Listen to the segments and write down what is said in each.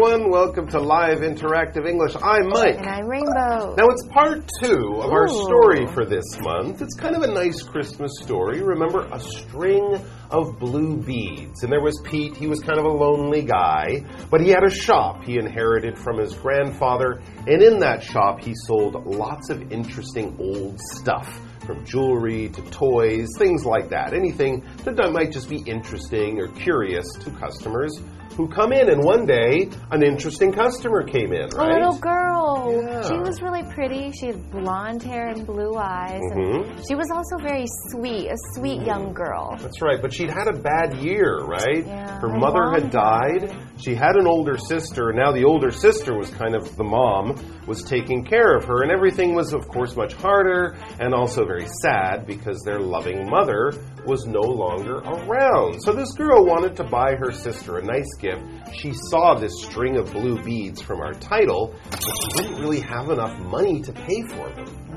Everyone. Welcome to Live Interactive English. I'm Mike. And I'm Rainbow. Now, it's part two of our story for this month. It's kind of a nice Christmas story. Remember, a string of blue beads. And there was Pete. He was kind of a lonely guy, but he had a shop he inherited from his grandfather. And in that shop, he sold lots of interesting old stuff from jewelry to toys, things like that. Anything that might just be interesting or curious to customers who come in. And one day, an interesting customer came in, A little girl. Yeah. She was really pretty. She had blonde hair and blue eyes. Mm -hmm. And she was also very sweet, a sweet young girl. That's right, but she'd had a bad year, right? Yeah, Her her mother had died. She had an older sister. Now the older sister was kind of the mom, was taking care of her, and everything was, of course, much harder and also very sad because their loving mother was no longer around. So this girl wanted to buy her sister a nice gift. She saw this string of blue beads from our title, but she didn't really have enough money to pay for them.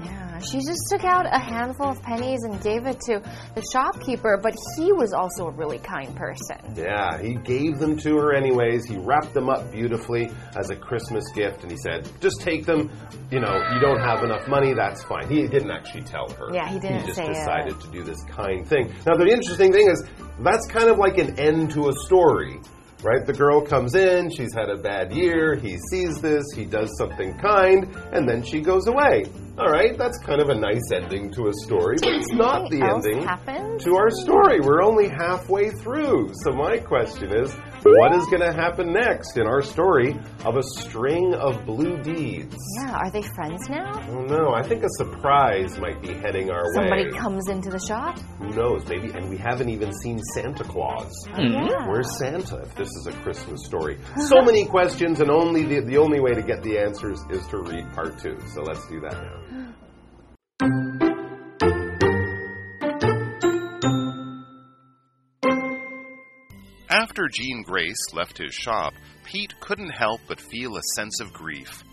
She just took out a handful of pennies and gave it to the shopkeeper, but he was also a really kind person. Yeah, he gave them to her anyways. He wrapped them up beautifully as a Christmas gift, and he said, "Just take them. You know, you don't have enough money. That's fine." He didn't actually tell her. Yeah, he didn't He just say it. decided to do this kind thing. Now, the interesting thing is that's kind of like an end to a story. Right? The girl comes in, she's had a bad year, he sees this, he does something kind, and then she goes away. All right, that's kind of a nice ending to a story, but it's not the ending happened? to our story. We're only halfway through. So, my question is what is going to happen next in our story of a string of blue beads? Yeah, are they friends now? I don't. I think a surprise might be heading our Somebody way. Somebody comes into the shop? Who knows? Maybe. And we haven't even seen Santa Claus. Oh, hmm. Yeah. Where's Santa if this is a Christmas story? So many questions, and only the, the only way to get the answers is to read part two. So let's do that now. After Jean Grace left his shop, Pete couldn't help but feel a sense of grief.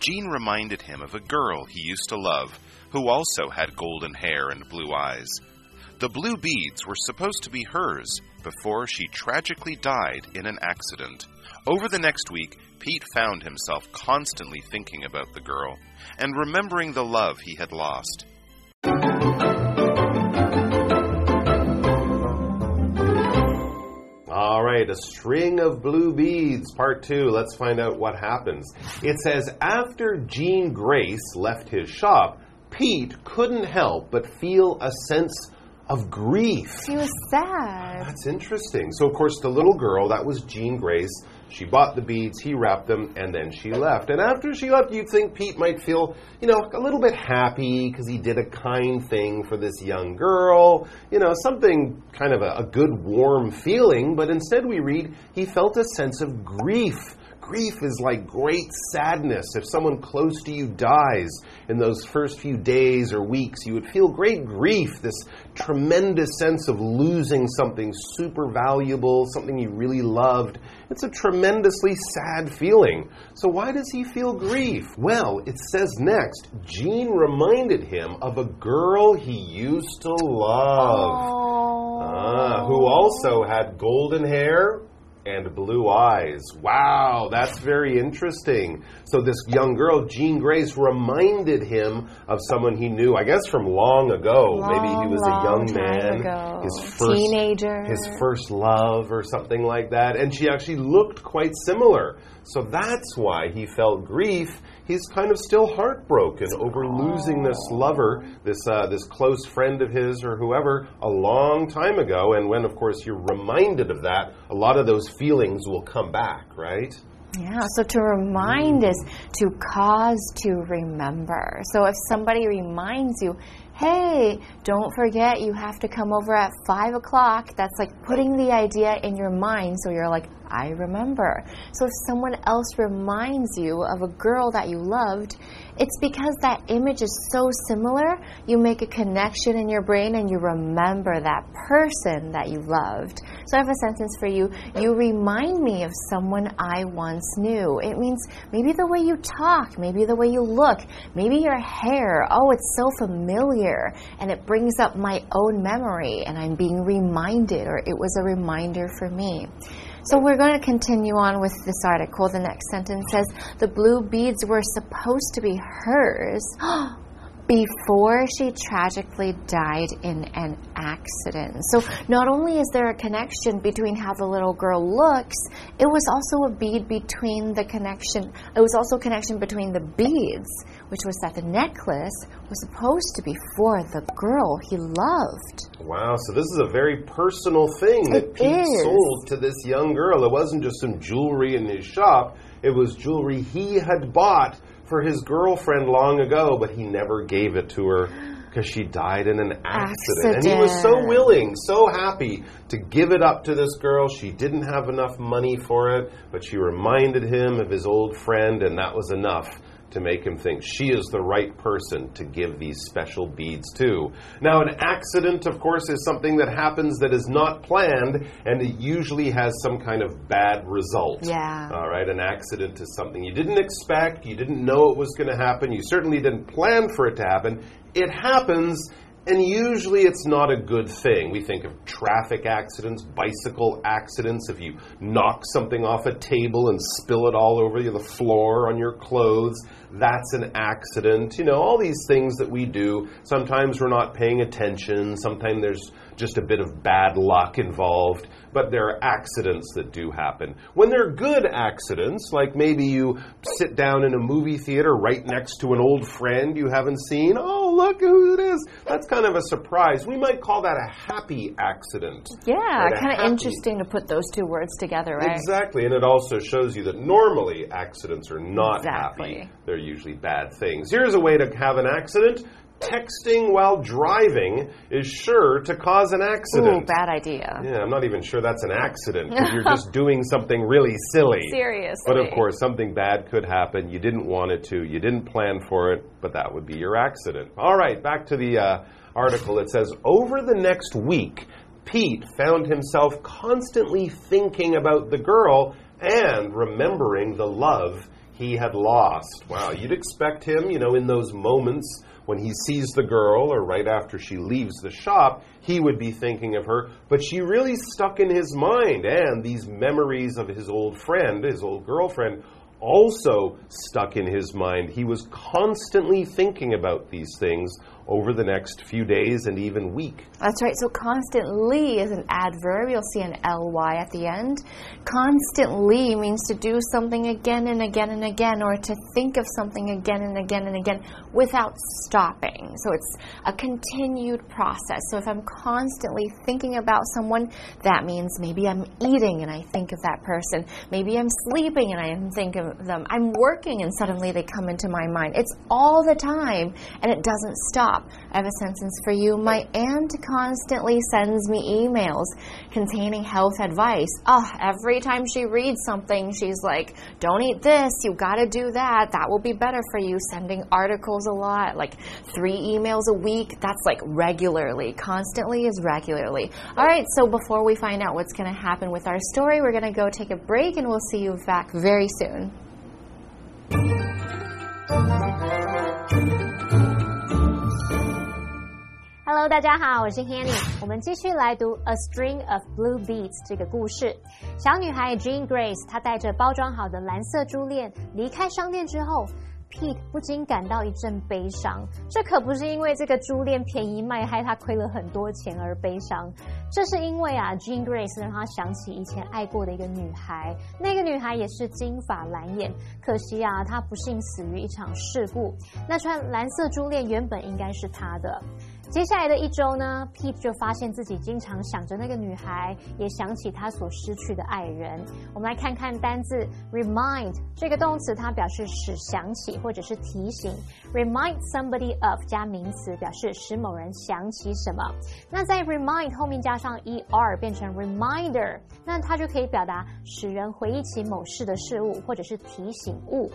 Jean reminded him of a girl he used to love, who also had golden hair and blue eyes. The blue beads were supposed to be hers before she tragically died in an accident. Over the next week, Pete found himself constantly thinking about the girl and remembering the love he had lost. Right, a string of blue beads, part two. Let's find out what happens. It says after Jean Grace left his shop, Pete couldn't help but feel a sense of grief. She was sad. That's interesting. So, of course, the little girl, that was Jean Grace. She bought the beads, he wrapped them, and then she left. And after she left, you'd think Pete might feel, you know, a little bit happy because he did a kind thing for this young girl, you know, something kind of a, a good, warm feeling. But instead, we read he felt a sense of grief. Grief is like great sadness. If someone close to you dies in those first few days or weeks, you would feel great grief, this tremendous sense of losing something super valuable, something you really loved. It's a tremendously sad feeling. So, why does he feel grief? Well, it says next Jean reminded him of a girl he used to love. Ah, who also had golden hair and blue eyes. Wow, that's very interesting. So this young girl, Jean Grace, reminded him of someone he knew, I guess from long ago. Maybe he Long, was a young man, ago. his first Teenager. his first love or something like that, and she actually looked quite similar. So that's why he felt grief. He's kind of still heartbroken over losing this lover, this uh, this close friend of his or whoever, a long time ago. And when, of course, you're reminded of that, a lot of those feelings will come back, right? Yeah, so to remind is to cause to remember. So if somebody reminds you, hey, don't forget you have to come over at 5 o'clock, that's like putting the idea in your mind so you're like, I remember. So if someone else reminds you of a girl that you loved, it's because that image is so similar, you make a connection in your brain and you remember that person that you loved. So I have a sentence for you. You remind me of someone I once knew. It means maybe the way you talk, maybe the way you look, maybe your hair. Oh, it's so familiar. And it brings up my own memory and I'm being reminded, or it was a reminder for me. So we're going to continue on with this article. The next sentence says the blue beads were supposed to be hers before she tragically died in an accident. So not only is there a connection between how the little girl looks, it was also a bead between the connection. It was also a connection between the beads, which was that the necklace was supposed to be for the girl he loved. Wow, so this is a very personal thing that It Pete is. sold to this young girl. It wasn't just some jewelry in his shop, it was jewelry he had bought for his girlfriend long ago, but he never gave it to her because she died in an accident. accident. And he was so willing, so happy to give it up to this girl. She didn't have enough money for it, but she reminded him of his old friend, and that was enough to make him think she is the right person to give these special beads to. Now, an accident, of course, is something that happens that is not planned, and it usually has some kind of bad result. Yeah. All right, an accident is something you didn't expect, you didn't know it was going to happen, you certainly didn't plan for it to happen. It happens, and usually it's not a good thing. We think of traffic accidents, bicycle accidents, if you knock something off a table and spill it all over the floor on your clothes, that's an accident. You know, all these things that we do. Sometimes we're not paying attention, sometimes there's just a bit of bad luck involved, but there are accidents that do happen. When they're good accidents, like maybe you sit down in a movie theater right next to an old friend you haven't seen, oh, look who it is. That's kind of a surprise. We might call that a happy accident. Yeah, Right, kind of interesting to put those two words together, right? Exactly, and it also shows you that normally accidents are not Exactly. happy. They're usually bad things. Here's a way to have an accident. Texting while driving is sure to cause an accident. Ooh, bad idea. Yeah, I'm not even sure that's an accident because you're just doing something really silly. Seriously. But of course, something bad could happen. You didn't want it to. You didn't plan for it, but that would be your accident. All right, back to the uh, article. It says over the next week, Pete found himself constantly thinking about the girl and remembering the love he had lost. Wow, you'd expect him, you know, in those moments when he sees the girl or right after she leaves the shop, he would be thinking of her, but she really stuck in his mind. And these memories of his old friend, his old girlfriend, also stuck in his mind. He was constantly thinking about these things over the next few days and even week. That's right. So constantly is an adverb. You'll see an ly at the end. Constantly means to do something again and again and again, or to think of something again and again and again without stopping. So it's a continued process. So if I'm constantly thinking about someone, that means maybe I'm eating and I think of that person. Maybe I'm sleeping and I think of them. I'm working and suddenly they come into my mind. It's all the time and it doesn't stop. I have a sentence for you. My aunt constantly sends me emails containing health advice. Oh, every time she reads something, she's like, don't eat this, you gotta do that, that will be better for you. Sending articles a lot, like three emails a week, that's like regularly. Constantly is regularly. All right, so before we find out what's gonna happen with our story, we're gonna go take a break and we'll see you back very soon. Hello，大家好，我是 Hanny。我们继续来读《A String of Blue Beads》这个故事。小女孩 Jean Grace，她带着包装好的蓝色珠链离开商店之后，Pete 不禁感到一阵悲伤。这可不是因为这个珠链便宜卖害他亏了很多钱而悲伤，这是因为啊，Jean Grace 让他想起以前爱过的一个女孩，那个女孩也是金发蓝眼，可惜啊，她不幸死于一场事故。那串蓝色珠链原本应该是她的。接下来的一周呢，Pete 就发现自己经常想着那个女孩，也想起他所失去的爱人。我们来看看单字 remind 这个动词，它表示使想起或者是提醒。remind somebody of 加名词，表示使某人想起什么。那在 remind 后面加上 er 变成 reminder，那它就可以表达使人回忆起某事的事物，或者是提醒物。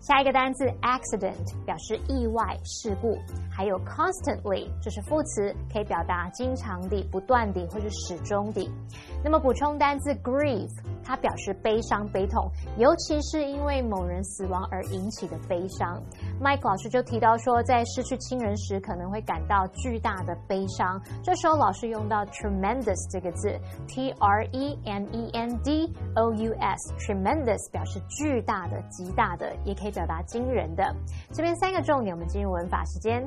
下一个单字 accident 表示意外事故，还有 constantly 这是副词，可以表达经常地、不断地或者始终地。那么补充单字 grieve 它表示悲伤、悲痛，尤其是因为某人死亡而引起的悲伤。Mike 老师就提到说，在失去亲人时可能会感到巨大的悲伤，这时候老师用到 tremendous 这个字，T R E M E N D O U S，tremendous 表示巨大的、极大的，也可以表达惊人的。这边三个重点，我们进入文法时间。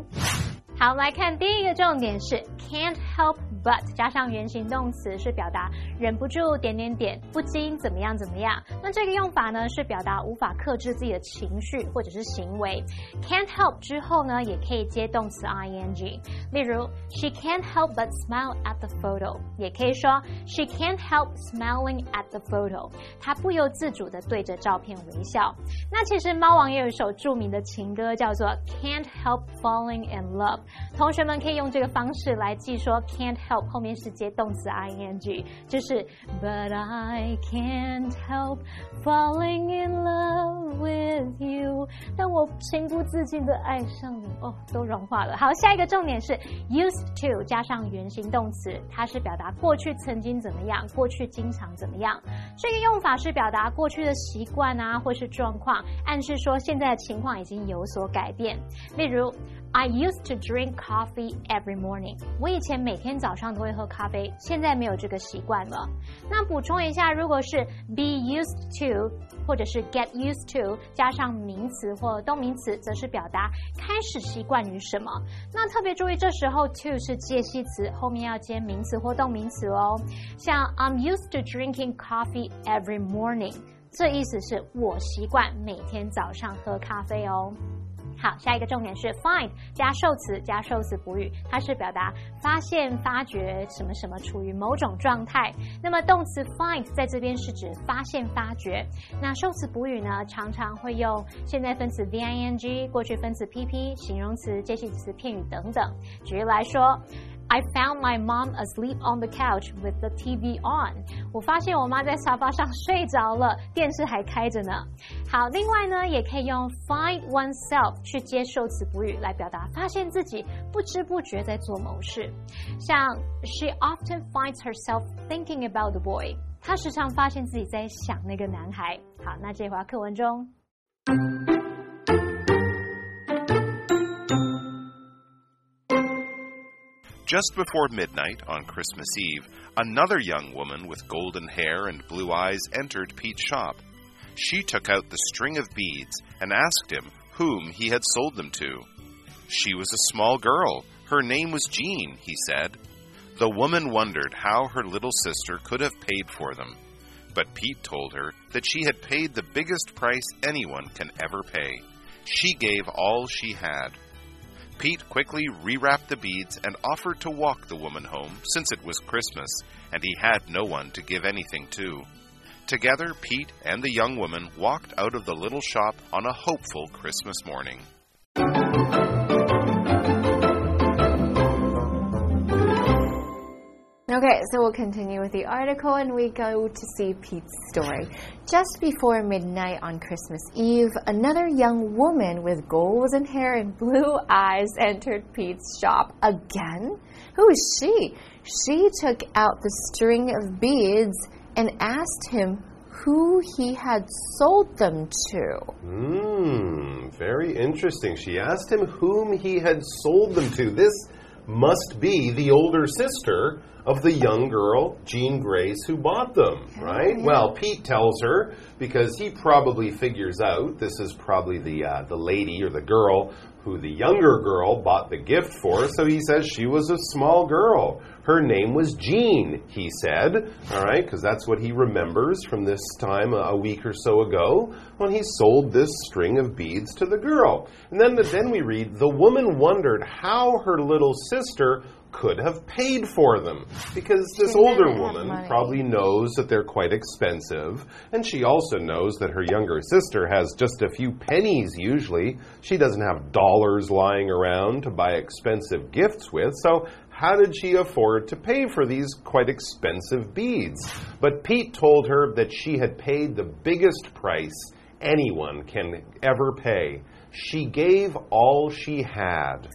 好，我们来看第一个重点是 can't help but 加上原形动词，是表达忍不住点点点，不禁怎么样怎么样。那这个用法呢，是表达无法克制自己的情绪或者是行为。can't help 之后呢，也可以接动词 ing。例如，she can't help but smile at the photo，也可以说 she can't help smiling at the photo，她不由自主的对着照片微笑。那其实猫王也有一首著名的情歌，叫做 Can't Help Falling in Love。同学们可以用这个方式来记，说 can't help 后面是接动词 ing，就是 But I can't help falling in love with you。但我情不自禁的爱上你，哦，都融化了。好，下一个重点是 used to 加上原形动词，它是表达过去曾经怎么样，过去经常怎么样。这个用法是表达过去的习惯啊，或是状况，暗示说现在的情况已经有所改变。例如。I used to drink Drink coffee every morning。我以前每天早上都会喝咖啡，现在没有这个习惯了。那补充一下，如果是 be used to 或者是 get used to 加上名词或动名词，则是表达开始习惯于什么。那特别注意，这时候 to 是介系词，后面要接名词或动名词哦。像 I'm used to drinking coffee every morning，这意思是我习惯每天早上喝咖啡哦。好，下一个重点是 find 加受词加受词补语，它是表达发现、发掘什么什么处于某种状态。那么动词 find 在这边是指发现、发掘。那受词补语呢，常常会用现在分词 v i n g、过去分词 p p、形容词、介系词、片语等等。举例来说。I found my mom asleep on the couch with the TV on。我发现我妈在沙发上睡着了，电视还开着呢。好，另外呢，也可以用 find oneself 去接受词补语来表达发现自己不知不觉在做某事。像 She often finds herself thinking about the boy。她时常发现自己在想那个男孩。好，那这话课文中。Just before midnight on Christmas Eve, another young woman with golden hair and blue eyes entered Pete's shop. She took out the string of beads and asked him whom he had sold them to. She was a small girl. Her name was Jean, he said. The woman wondered how her little sister could have paid for them. But Pete told her that she had paid the biggest price anyone can ever pay. She gave all she had. Pete quickly rewrapped the beads and offered to walk the woman home since it was Christmas and he had no one to give anything to. Together, Pete and the young woman walked out of the little shop on a hopeful Christmas morning. Okay, so we'll continue with the article and we go to see Pete's story. Just before midnight on Christmas Eve, another young woman with golden hair and blue eyes entered Pete's shop again. Who is she? She took out the string of beads and asked him who he had sold them to. Hmm, very interesting. She asked him whom he had sold them to. This must be the older sister of the young girl, Jean Grace, who bought them, right? Well, Pete tells her because he probably figures out this is probably the uh, the lady or the girl who the younger girl bought the gift for. So he says she was a small girl. Her name was Jean, he said, all right, because that's what he remembers from this time a week or so ago when he sold this string of beads to the girl. And then, then we read, the woman wondered how her little sister could have paid for them. Because this older woman probably knows that they're quite expensive and she also knows that her younger sister has just a few pennies usually. She doesn't have dollars lying around to buy expensive gifts with so how did she afford to pay for these quite expensive beads? But Pete told her that she had paid the biggest price anyone can ever pay. She gave all she had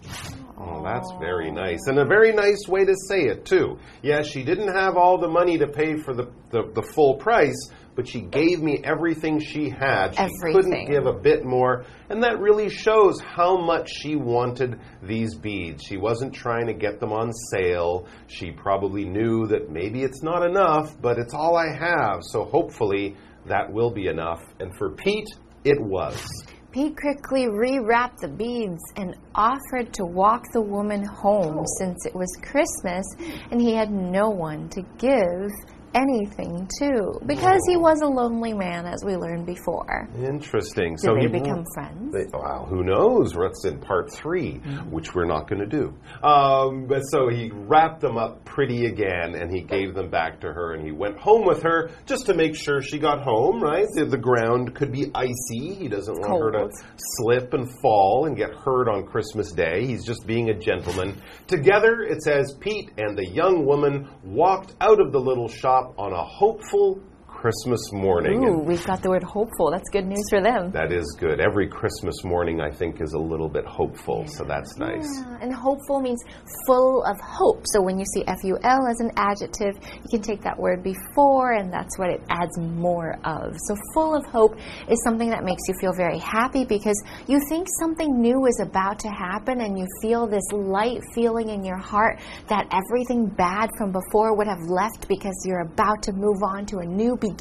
Oh, that's very nice. And a very nice way to say it, too. Yeah, she didn't have all the money to pay for the, the, the full price, but she gave me everything she had. She Everything. couldn't give a bit more. And that really shows how much she wanted these beads. She wasn't trying to get them on sale. She probably knew that maybe it's not enough, but it's all I have. So hopefully that will be enough. And for Pete, it was. Pete quickly rewrapped the beads and offered to walk the woman home oh. since it was Christmas and he had no one to give anything too, because he was a lonely man, as we learned before. Interesting. Did so they he become friends? They, wow, who knows? That's in part 3 which we're not going to do. Um, but so he wrapped them up pretty again, and he gave them back to her, and he went home with her just to make sure she got home. Right? The, the ground could be icy. He doesn't want her to slip and fall and get hurt on Christmas Day. He's just being a gentleman. Together, it says Pete and the young woman walked out of the little shop on a hopeful Christmas morning. Ooh, we've got the word hopeful. That's good news for them. that is good. Every Christmas morning, I think, is a little bit hopeful, so that's nice. Yeah, and hopeful means full of hope. So when you see F U L as an adjective, you can take that word before, and that's what it adds more of. So full of hope is something that makes you feel very happy because you think something new is about to happen, and you feel this light feeling in your heart that everything bad from before would have left because you're about to move on to a new beginning.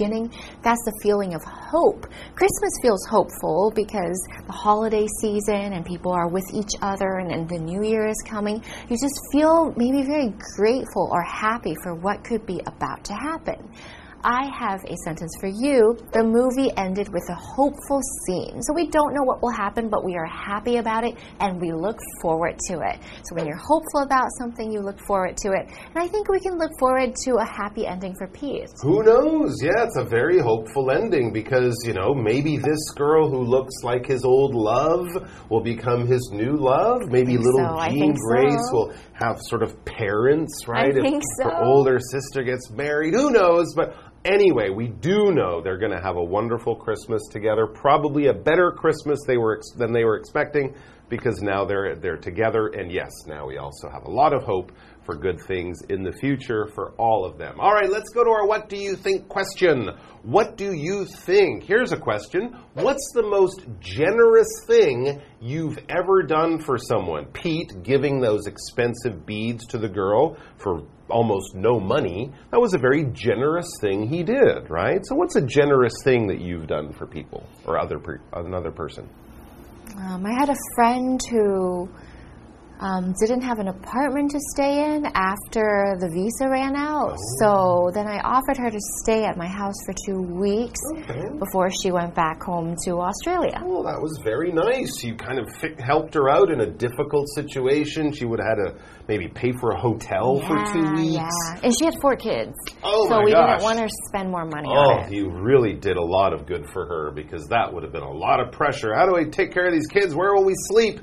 That's the feeling of hope. Christmas feels hopeful because the holiday season and people are with each other and, and the new year is coming. You just feel maybe very grateful or happy for what could be about to happen. I have a sentence for you. The movie ended with a hopeful scene. So we don't know what will happen, but we are happy about it and we look forward to it. So when you're hopeful about something, you look forward to it. And I think we can look forward to a happy ending for Pete. Who knows? Yeah, it's a very hopeful ending because, you know, maybe this girl who looks like his old love will become his new love. Maybe little so, Jean Grace so. will have sort of parents, right? if think her so. older sister gets married. Who knows? But anyway, we do know they're going to have a wonderful Christmas together. Probably a better Christmas they were ex- than they were expecting because now they're they're together. And yes, now we also have a lot of hope for good things in the future for all of them. All right, let's go to our what do you think question. What do you think? Here's a question. What's the most generous thing you've ever done for someone? Pete giving those expensive beads to the girl for almost no money. That was a very generous thing he did, right? So what's a generous thing that you've done for people or other per- another person? Um, I had a friend who um, didn't have an apartment to stay in after the visa ran out. So then I offered her to stay at my house for two weeks Okay. before she went back home to Australia. Well, that was very nice. You kind of helped her out in a difficult situation. She would have had to maybe pay for a hotel for two weeks. yeah. And she had four kids. Oh so we gosh. didn't want her to spend more money Oh, on it. you really did a lot of good for her because that would have been a lot of pressure. How do I take care of these kids? Where will we sleep?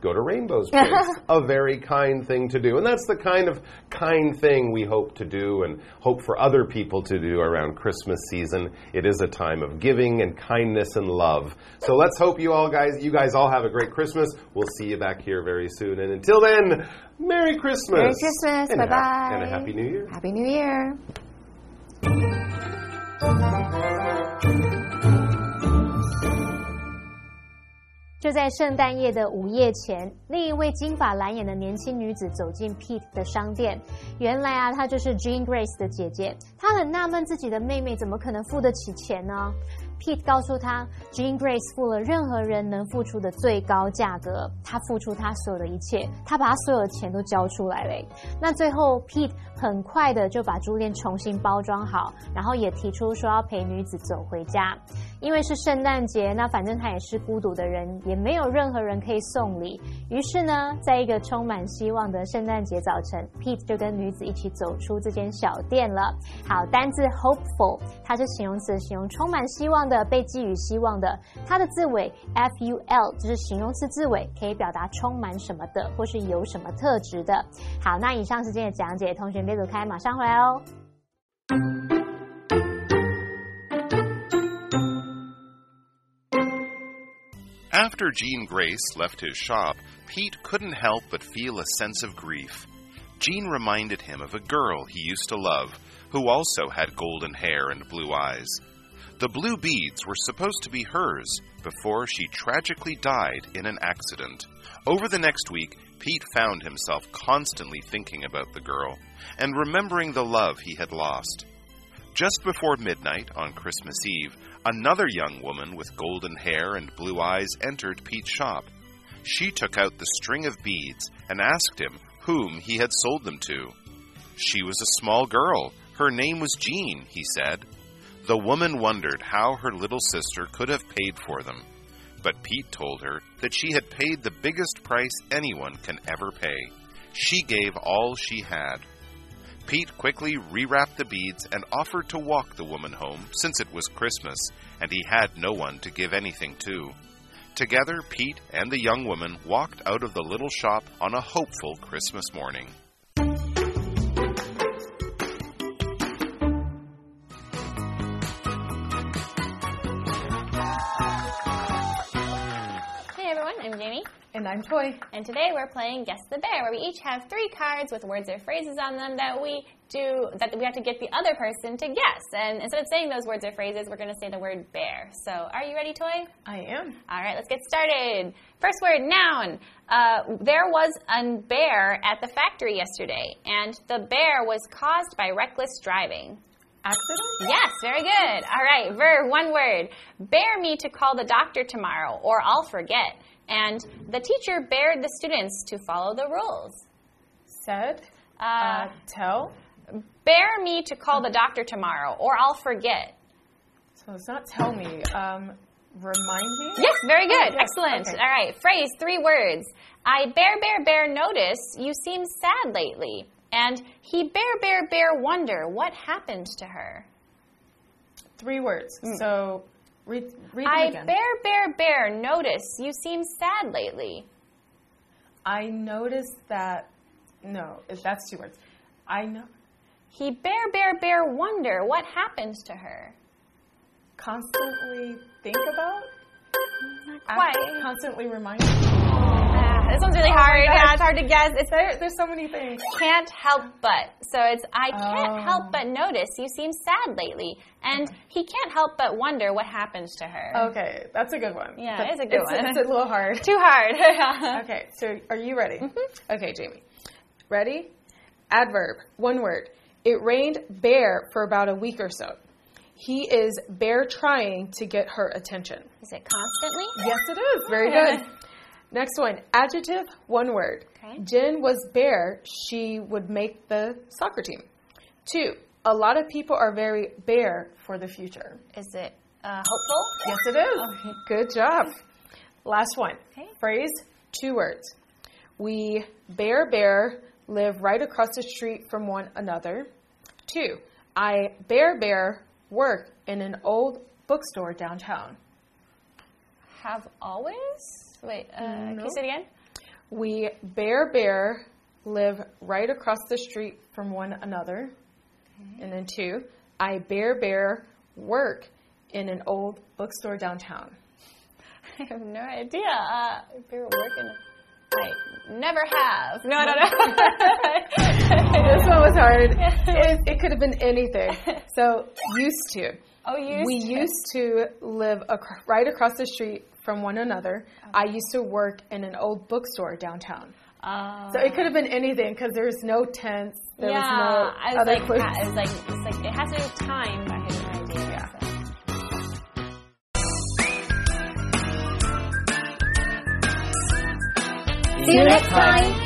Go to Rainbow's Place. a very kind thing to do. And that's the kind of kind thing we hope to do and hope for other people to do around Christmas season. It is a time of giving and kindness and love. So let's hope you all guys you guys all have a great Christmas. We'll see you back here very soon. And until then, Merry Christmas. Merry Christmas. Bye bye. And a Happy New Year. Happy New Year. 就在圣诞夜的午夜前，另一位金发蓝眼的年轻女子走进 Pete 的商店。原来啊，她就是 Jean Grace 的姐姐。她很纳闷自己的妹妹怎么可能付得起钱呢？Pete 告诉她，Jean Grace 付了任何人能付出的最高价格，她付出她所有的一切，她把她所有的钱都交出来了。那最后，Pete 很快的就把珠链重新包装好，然后也提出说要陪女子走回家。因为是圣诞节，那反正他也是孤独的人，也没有任何人可以送礼。于是呢，在一个充满希望的圣诞节早晨，Pete 就跟女子一起走出这间小店了。好，单字 hopeful，它是形容词，形容充满希望的，被寄予希望的。它的字尾 f u l 就是形容词字尾，可以表达充满什么的，或是有什么特质的。好，那以上是今天的讲解，同学别走开，马上回来哦。After Jean Grace left his shop, Pete couldn't help but feel a sense of grief. Jean reminded him of a girl he used to love, who also had golden hair and blue eyes. The blue beads were supposed to be hers before she tragically died in an accident. Over the next week, Pete found himself constantly thinking about the girl and remembering the love he had lost. Just before midnight on Christmas Eve, another young woman with golden hair and blue eyes entered Pete's shop. She took out the string of beads and asked him whom he had sold them to. She was a small girl. Her name was Jean, he said. The woman wondered how her little sister could have paid for them, but Pete told her that she had paid the biggest price anyone can ever pay. She gave all she had. Pete quickly rewrapped the beads and offered to walk the woman home since it was Christmas and he had no one to give anything to. Together, Pete and the young woman walked out of the little shop on a hopeful Christmas morning. And I'm Toy. and today we're playing Guess the Bear, where we each have three cards with words or phrases on them that we do that we have to get the other person to guess. And instead of saying those words or phrases, we're going to say the word bear. So, are you ready, Toy? I am. All right, let's get started. First word, noun. Uh, there was a bear at the factory yesterday, and the bear was caused by reckless driving. Accident? Yes, very good. All right, verb, one word. Bear me to call the doctor tomorrow, or I'll forget. And the teacher bared the students to follow the rules. Said. Uh, Uh, tell. bear me to call the doctor tomorrow, or I'll forget. So it's not tell me. Um, remind me? Yes, very good. Oh, yes, Excellent. okay. All right, phrase, three words. I bear, bear, bear notice you seem sad lately. And he bear, bear, bear wonder what happened to her. Three words. So read, read I again. bear, bear, bear notice you seem sad lately. I noticed that. No, if that's two words. I know. He bear, bear, bear wonder what happened to her. Constantly think about? Not quite. Constantly remind. This one's really hard. Yeah, it's hard to guess. It's There, there's so many things. can't help but. So it's I can't Oh. help but notice you seem sad lately, and he can't help but wonder what happens to her. Okay, that's a good one. Yeah, But it's a good one. It's a little hard. Too hard. Okay, so are you ready? Mm-hmm. Okay, Jamie. Ready? Adverb, one word. It rained bear for about a week or so. He is bear trying to get her attention. Is it constantly? Yes, it is. Very good. Next one. Adjective, one word. Okay. Jen was bare. She would make the soccer team. Two. A lot of people are very bare for the future. Is it uh, hopeful? Yes, it is. Good job. Last one. Okay. Phrase, two words. We bear bear live right across the street from one another. Two. I bear bear work in an old bookstore downtown. Have always? Wait, uh, can you say it again? We bear bear live right across the street from one another. And then two. I bear bear work in an old bookstore downtown. I have no idea. Uh, if you're working, I never have. No, no, no. this one was hard. It, it could have been anything. So, used to. oh, you. we used to live ac- right across the street from one another. I used to work in an old bookstore downtown. Uh, So it could have been anything because there's no tense. There yeah, was no I was other like, clues. I was like, it's like it has to do time, but I had no idea. Yeah. so. See you next time.